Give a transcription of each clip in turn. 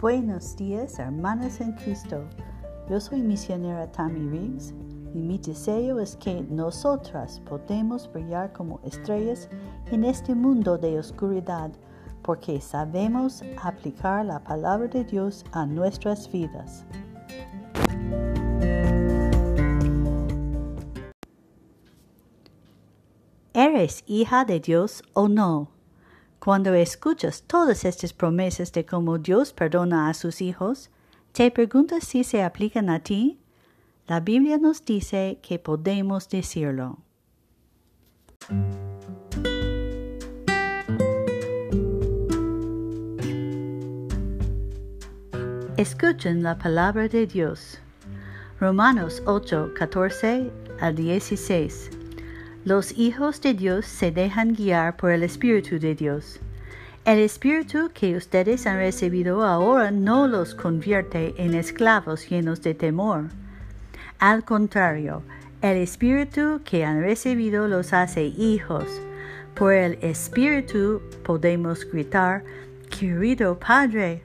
Buenos días, hermanas en Cristo. Yo soy misionera Tammy Riggs y mi deseo es que nosotras podamos brillar como estrellas en este mundo de oscuridad porque sabemos aplicar la palabra de Dios a nuestras vidas. ¿Eres hija de Dios o no? Cuando escuchas todas estas promesas de cómo Dios perdona a sus hijos, ¿te preguntas si se aplican a ti? La Biblia nos dice que podemos decirlo. Escuchen la palabra de Dios. Romanos 8, 14 a 16. Los hijos de Dios se dejan guiar por el Espíritu de Dios. El Espíritu que ustedes han recibido ahora no los convierte en esclavos llenos de temor. Al contrario, el Espíritu que han recibido los hace hijos. Por el Espíritu podemos gritar, querido Padre.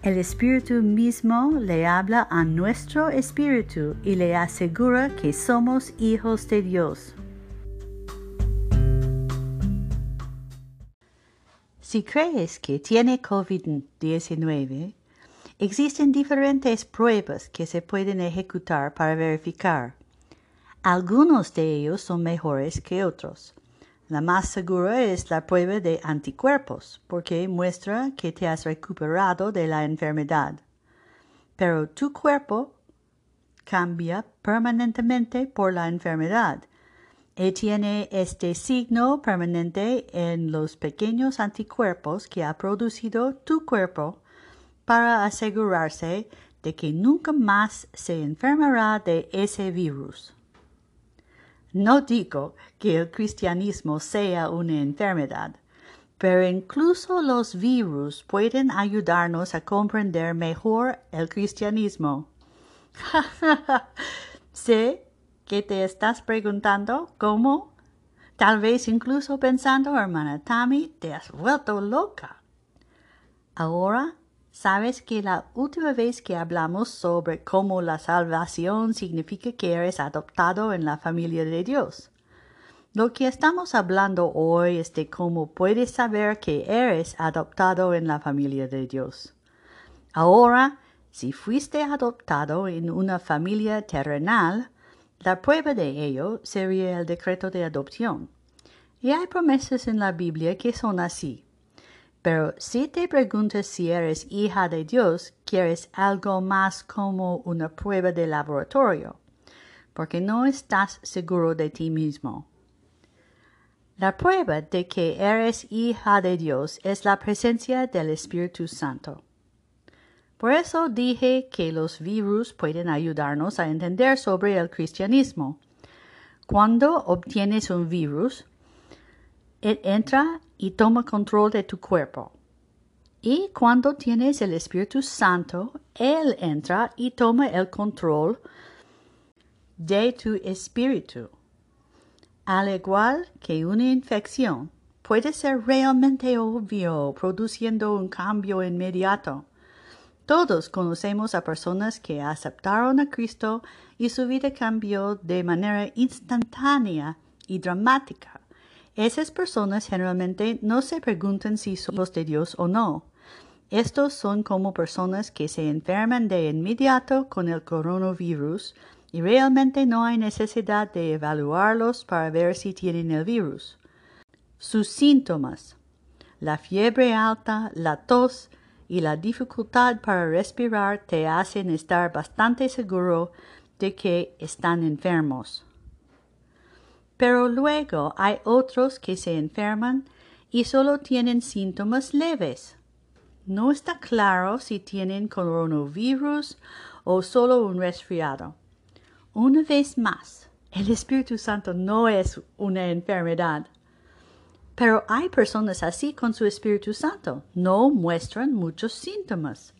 El Espíritu mismo le habla a nuestro espíritu y le asegura que somos hijos de Dios. Si crees que tiene COVID-19, existen diferentes pruebas que se pueden ejecutar para verificar. Algunos de ellos son mejores que otros. La más segura es la prueba de anticuerpos, porque muestra que te has recuperado de la enfermedad. Pero tu cuerpo cambia permanentemente por la enfermedad y tiene este signo permanente en los pequeños anticuerpos que ha producido tu cuerpo para asegurarse de que nunca más se enfermará de ese virus. No digo que el cristianismo sea una enfermedad, pero incluso los virus pueden ayudarnos a comprender mejor el cristianismo. sé ¿Qué te estás preguntando? ¿Cómo? Tal vez incluso pensando, hermana Tammy, te has vuelto loca. Ahora, sabes que la última vez que hablamos sobre cómo la salvación significa que eres adoptado en la familia de Dios. Lo que estamos hablando hoy es de cómo puedes saber que eres adoptado en la familia de Dios. Ahora, si fuiste adoptado en una familia terrenal, la prueba de ello sería el decreto de adopción. Y hay promesas en la Biblia que son así. Pero si te preguntas si eres hija de Dios, quieres algo más como una prueba de laboratorio, porque no estás seguro de ti mismo. La prueba de que eres hija de Dios es la presencia del Espíritu Santo. Por eso dije que los virus pueden ayudarnos a entender sobre el cristianismo. Cuando obtienes un virus, él entra y toma control de tu cuerpo. Y cuando tienes el Espíritu Santo, Él entra y toma el control de tu espíritu. Al igual que una infección, puede ser realmente obvio, produciendo un cambio inmediato. Todos conocemos a personas que aceptaron a Cristo y su vida cambió de manera instantánea y dramática. Esas personas generalmente no se preguntan si son los de Dios o no. Estos son como personas que se enferman de inmediato con el coronavirus y realmente no hay necesidad de evaluarlos para ver si tienen el virus. Sus síntomas, la fiebre alta, la tos, y la dificultad para respirar te hacen estar bastante seguro de que están enfermos. Pero luego hay otros que se enferman y solo tienen síntomas leves. No está claro si tienen coronavirus o solo un resfriado. Una vez más, el Espíritu Santo no es una enfermedad. Pero hay personas así con su Espíritu Santo. No muestran muchos síntomas.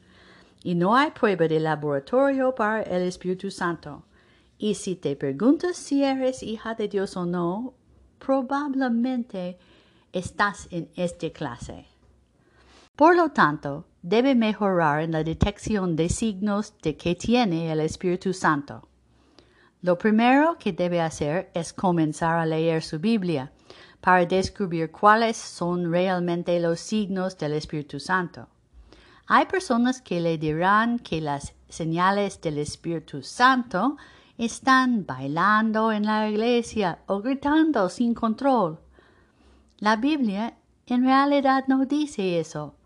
Y no hay prueba de laboratorio para el Espíritu Santo. Y si te preguntas si eres hija de Dios o no, probablemente estás en esta clase. Por lo tanto, debe mejorar en la detección de signos de que tiene el Espíritu Santo. Lo primero que debe hacer es comenzar a leer su Biblia para descubrir cuáles son realmente los signos del Espíritu Santo. Hay personas que le dirán que las señales del Espíritu Santo están bailando en la iglesia o gritando sin control. La Biblia en realidad no dice eso,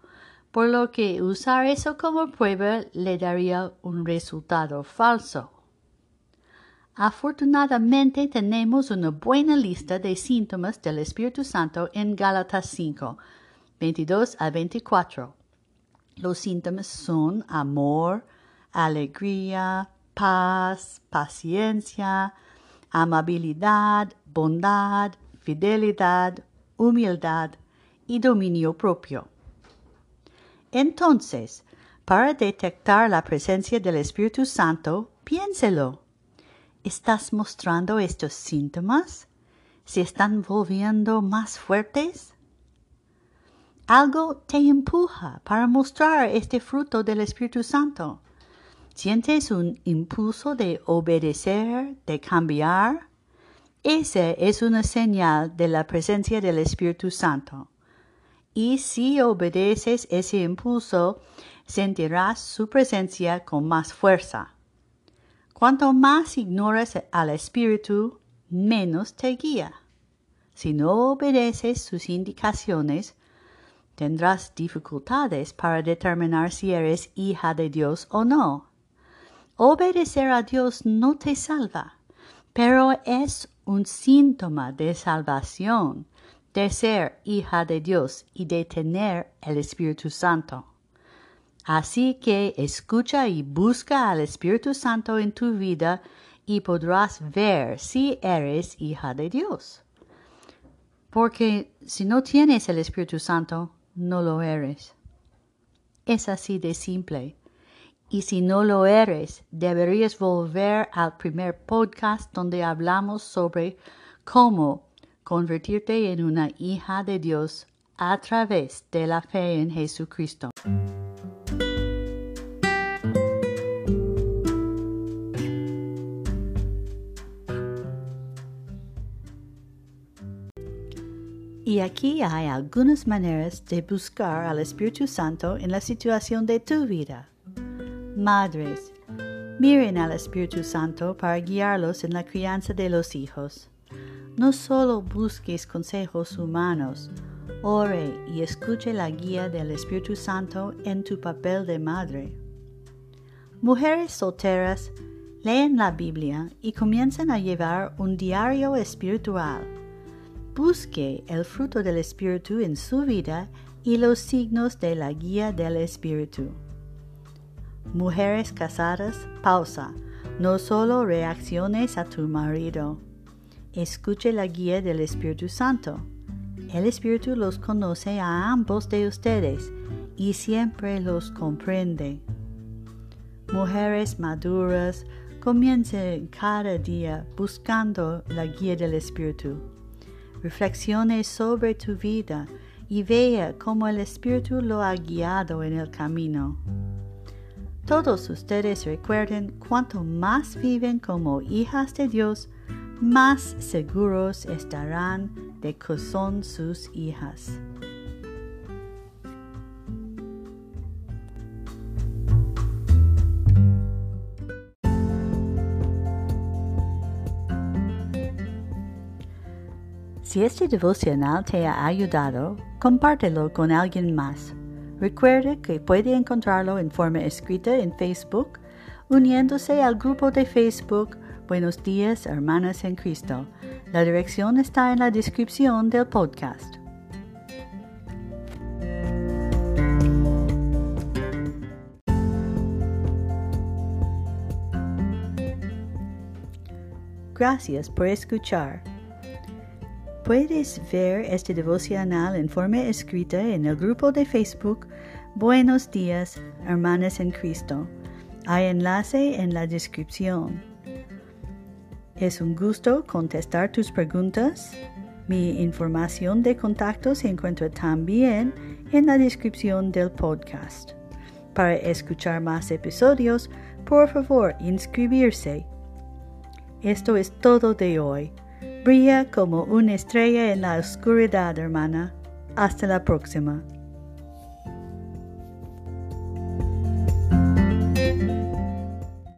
por lo que usar eso como prueba le daría un resultado falso. Afortunadamente tenemos una buena lista de síntomas del Espíritu Santo en Gálatas 5, 22 a 24. Los síntomas son amor, alegría, paz, paciencia, amabilidad, bondad, fidelidad, humildad y dominio propio. Entonces, para detectar la presencia del Espíritu Santo, piénselo. ¿Estás mostrando estos síntomas? ¿Se están volviendo más fuertes? Algo te empuja para mostrar este fruto del Espíritu Santo. ¿Sientes un impulso de obedecer, de cambiar? Esa es una señal de la presencia del Espíritu Santo y si obedeces ese impulso, sentirás su presencia con más fuerza. Cuanto más ignoras al Espíritu, menos te guía. Si no obedeces sus indicaciones, tendrás dificultades para determinar si eres hija de Dios o no. Obedecer a Dios no te salva, pero es un síntoma de salvación de ser hija de Dios y de tener el Espíritu Santo. Así que escucha y busca al Espíritu Santo en tu vida y podrás ver si eres hija de Dios. Porque si no tienes el Espíritu Santo, no lo eres. Es así de simple. Y si no lo eres, deberías volver al primer podcast donde hablamos sobre cómo convertirte en una hija de Dios a través de la fe en Jesucristo. Y aquí hay algunas maneras de buscar al Espíritu Santo en la situación de tu vida. Madres, miren al Espíritu Santo para guiarlos en la crianza de los hijos. No solo busques consejos humanos, ore y escuche la guía del Espíritu Santo en tu papel de madre. Mujeres solteras leen la Biblia y comienzan a llevar un diario espiritual. Busque el fruto del Espíritu en su vida y los signos de la guía del Espíritu. Mujeres casadas, pausa, no solo reacciones a tu marido. Escuche la guía del Espíritu Santo. El Espíritu los conoce a ambos de ustedes y siempre los comprende. Mujeres maduras, comiencen cada día buscando la guía del Espíritu. Reflexione sobre tu vida y vea cómo el Espíritu lo ha guiado en el camino. Todos ustedes recuerden cuanto más viven como hijas de Dios, más seguros estarán de que son sus hijas. Si este devocional te ha ayudado, compártelo con alguien más. Recuerde que puede encontrarlo en forma escrita en Facebook, uniéndose al grupo de Facebook Buenos días, hermanas en Cristo. La dirección está en la descripción del podcast. Gracias por escuchar. Puedes ver este devocional en forma escrita en el grupo de Facebook Buenos días, hermanas en Cristo. Hay enlace en la descripción. Es un gusto contestar tus preguntas. Mi información de contacto se encuentra también en la descripción del podcast. Para escuchar más episodios, por favor inscribirse. Esto es todo de hoy. Brilla como una estrella en la oscuridad, hermana. Hasta la próxima.